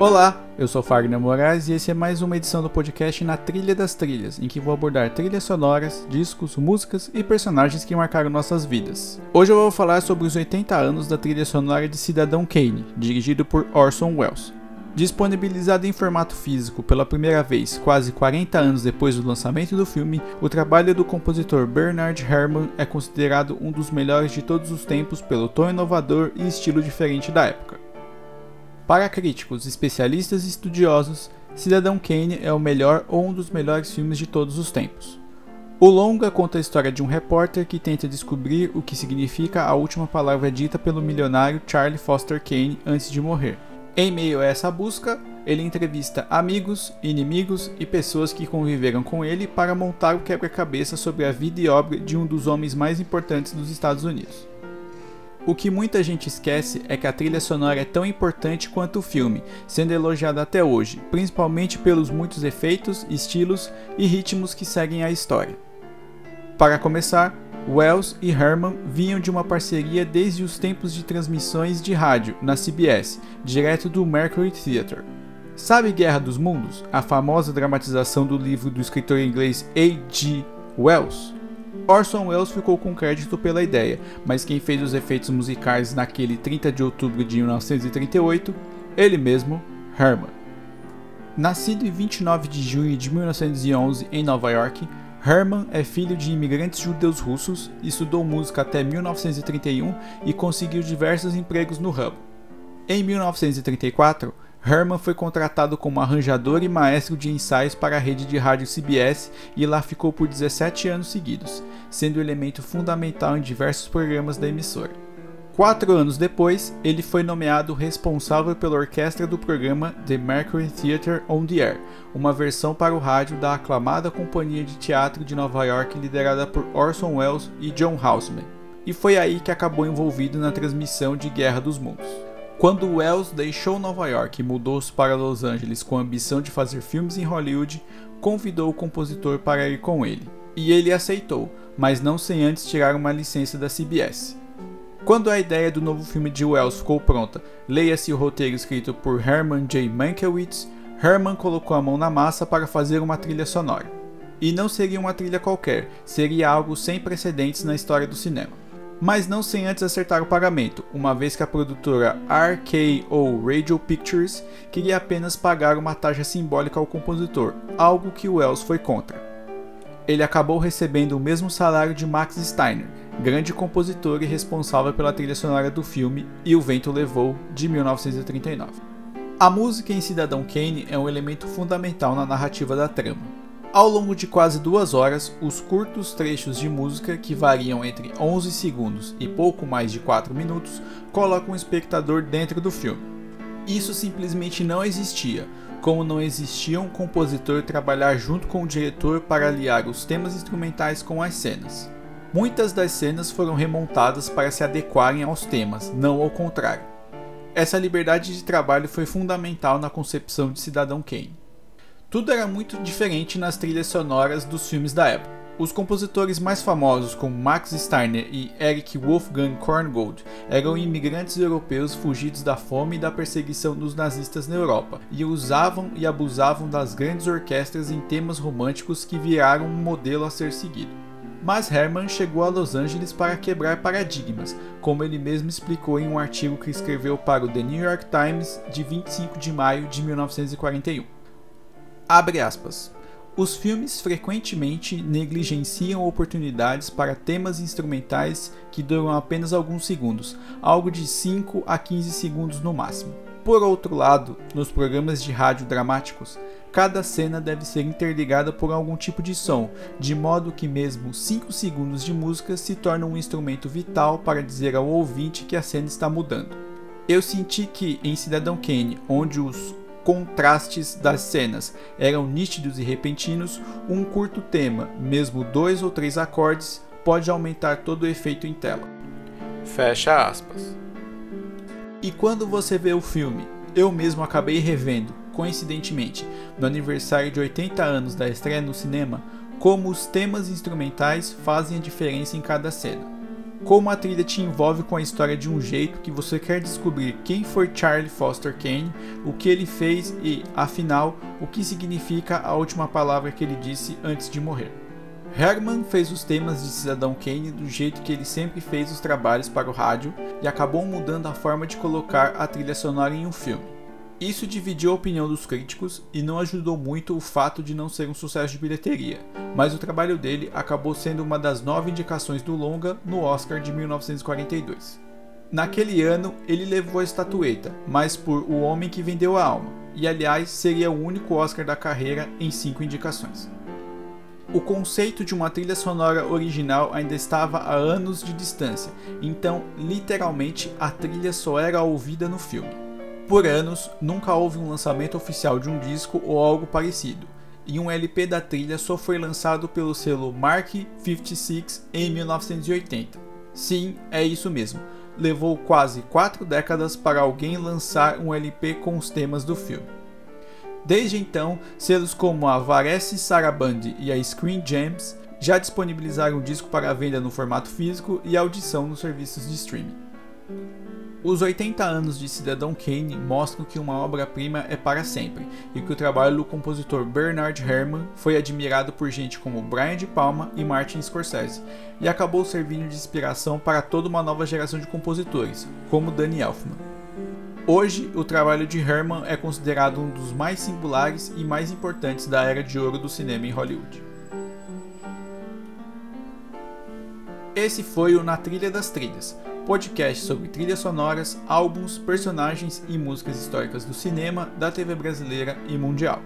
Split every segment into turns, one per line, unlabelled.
Olá, eu sou Fagner Moraes e esse é mais uma edição do podcast Na Trilha das Trilhas, em que vou abordar trilhas sonoras, discos, músicas e personagens que marcaram nossas vidas. Hoje eu vou falar sobre os 80 anos da trilha sonora de Cidadão Kane, dirigido por Orson Welles. Disponibilizado em formato físico pela primeira vez quase 40 anos depois do lançamento do filme, o trabalho do compositor Bernard Herrmann é considerado um dos melhores de todos os tempos pelo tom inovador e estilo diferente da época. Para críticos, especialistas e estudiosos, Cidadão Kane é o melhor ou um dos melhores filmes de todos os tempos. O longa conta a história de um repórter que tenta descobrir o que significa a última palavra dita pelo milionário Charlie Foster Kane antes de morrer. Em meio a essa busca, ele entrevista amigos, inimigos e pessoas que conviveram com ele para montar o quebra-cabeça sobre a vida e obra de um dos homens mais importantes dos Estados Unidos. O que muita gente esquece é que a trilha sonora é tão importante quanto o filme, sendo elogiada até hoje, principalmente pelos muitos efeitos, estilos e ritmos que seguem a história. Para começar, Wells e Herman vinham de uma parceria desde os tempos de transmissões de rádio na CBS, direto do Mercury Theatre. Sabe Guerra dos Mundos, a famosa dramatização do livro do escritor inglês A.G. Wells? Orson Welles ficou com crédito pela ideia, mas quem fez os efeitos musicais naquele 30 de outubro de 1938, ele mesmo, Herman. Nascido em 29 de junho de 1911 em Nova York, Herman é filho de imigrantes judeus russos, estudou música até 1931 e conseguiu diversos empregos no ramo. Em 1934, Herman foi contratado como arranjador e maestro de ensaios para a rede de rádio CBS e lá ficou por 17 anos seguidos, sendo elemento fundamental em diversos programas da emissora. Quatro anos depois, ele foi nomeado responsável pela orquestra do programa The Mercury Theatre on the Air, uma versão para o rádio da aclamada companhia de teatro de Nova York liderada por Orson Welles e John Houseman. E foi aí que acabou envolvido na transmissão de Guerra dos Mundos. Quando Wells deixou Nova York e mudou-se para Los Angeles com a ambição de fazer filmes em Hollywood, convidou o compositor para ir com ele. E ele aceitou, mas não sem antes tirar uma licença da CBS. Quando a ideia do novo filme de Wells ficou pronta, leia-se o roteiro escrito por Herman J. Mankiewicz, Herman colocou a mão na massa para fazer uma trilha sonora. E não seria uma trilha qualquer, seria algo sem precedentes na história do cinema mas não sem antes acertar o pagamento, uma vez que a produtora RKO Radio Pictures queria apenas pagar uma taxa simbólica ao compositor, algo que Wells foi contra. Ele acabou recebendo o mesmo salário de Max Steiner, grande compositor e responsável pela trilha sonora do filme E o Vento Levou, de 1939. A música em Cidadão Kane é um elemento fundamental na narrativa da trama. Ao longo de quase duas horas, os curtos trechos de música, que variam entre 11 segundos e pouco mais de 4 minutos, colocam o espectador dentro do filme. Isso simplesmente não existia, como não existia um compositor trabalhar junto com o diretor para aliar os temas instrumentais com as cenas. Muitas das cenas foram remontadas para se adequarem aos temas, não ao contrário. Essa liberdade de trabalho foi fundamental na concepção de Cidadão Kane. Tudo era muito diferente nas trilhas sonoras dos filmes da época. Os compositores mais famosos, como Max Steiner e Eric Wolfgang Korngold, eram imigrantes europeus fugidos da fome e da perseguição dos nazistas na Europa, e usavam e abusavam das grandes orquestras em temas românticos que viraram um modelo a ser seguido. Mas Herman chegou a Los Angeles para quebrar paradigmas, como ele mesmo explicou em um artigo que escreveu para o The New York Times de 25 de maio de 1941. Abre aspas. Os filmes frequentemente negligenciam oportunidades para temas instrumentais que duram apenas alguns segundos, algo de 5 a 15 segundos no máximo. Por outro lado, nos programas de rádio dramáticos, cada cena deve ser interligada por algum tipo de som, de modo que mesmo 5 segundos de música se tornam um instrumento vital para dizer ao ouvinte que a cena está mudando. Eu senti que em Cidadão Kane, onde os contrastes das cenas eram nítidos e repentinos, um curto tema, mesmo dois ou três acordes, pode aumentar todo o efeito em tela.
Fecha aspas.
E quando você vê o filme, eu mesmo acabei revendo, coincidentemente, no aniversário de 80 anos da estreia no cinema, como os temas instrumentais fazem a diferença em cada cena. Como a trilha te envolve com a história de um jeito que você quer descobrir quem foi Charlie Foster Kane, o que ele fez e, afinal, o que significa a última palavra que ele disse antes de morrer. Herman fez os temas de Cidadão Kane do jeito que ele sempre fez os trabalhos para o rádio e acabou mudando a forma de colocar a trilha sonora em um filme. Isso dividiu a opinião dos críticos e não ajudou muito o fato de não ser um sucesso de bilheteria, mas o trabalho dele acabou sendo uma das nove indicações do longa no Oscar de 1942. Naquele ano, ele levou a estatueta, mas por O Homem que Vendeu a Alma, e aliás seria o único Oscar da carreira em cinco indicações. O conceito de uma trilha sonora original ainda estava a anos de distância, então literalmente a trilha só era ouvida no filme. Por anos, nunca houve um lançamento oficial de um disco ou algo parecido, e um LP da trilha só foi lançado pelo selo Mark 56 em 1980. Sim, é isso mesmo. Levou quase quatro décadas para alguém lançar um LP com os temas do filme. Desde então, selos como a Varese Sarabande e a Screen Gems já disponibilizaram o disco para venda no formato físico e audição nos serviços de streaming. Os 80 anos de Cidadão Kane mostram que uma obra-prima é para sempre e que o trabalho do compositor Bernard Herrmann foi admirado por gente como Brian De Palma e Martin Scorsese e acabou servindo de inspiração para toda uma nova geração de compositores, como Danny Elfman. Hoje, o trabalho de Herman é considerado um dos mais singulares e mais importantes da era de ouro do cinema em Hollywood. Esse foi o Na Trilha das Trilhas, podcast sobre trilhas sonoras, álbuns, personagens e músicas históricas do cinema, da TV brasileira e mundial.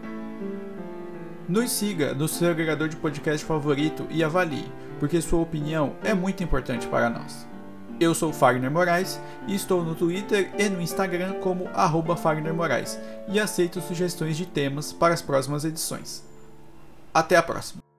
Nos siga no seu agregador de podcast favorito e avalie, porque sua opinião é muito importante para nós. Eu sou Fagner Moraes e estou no Twitter e no Instagram como Fagner Moraes e aceito sugestões de temas para as próximas edições. Até a próxima!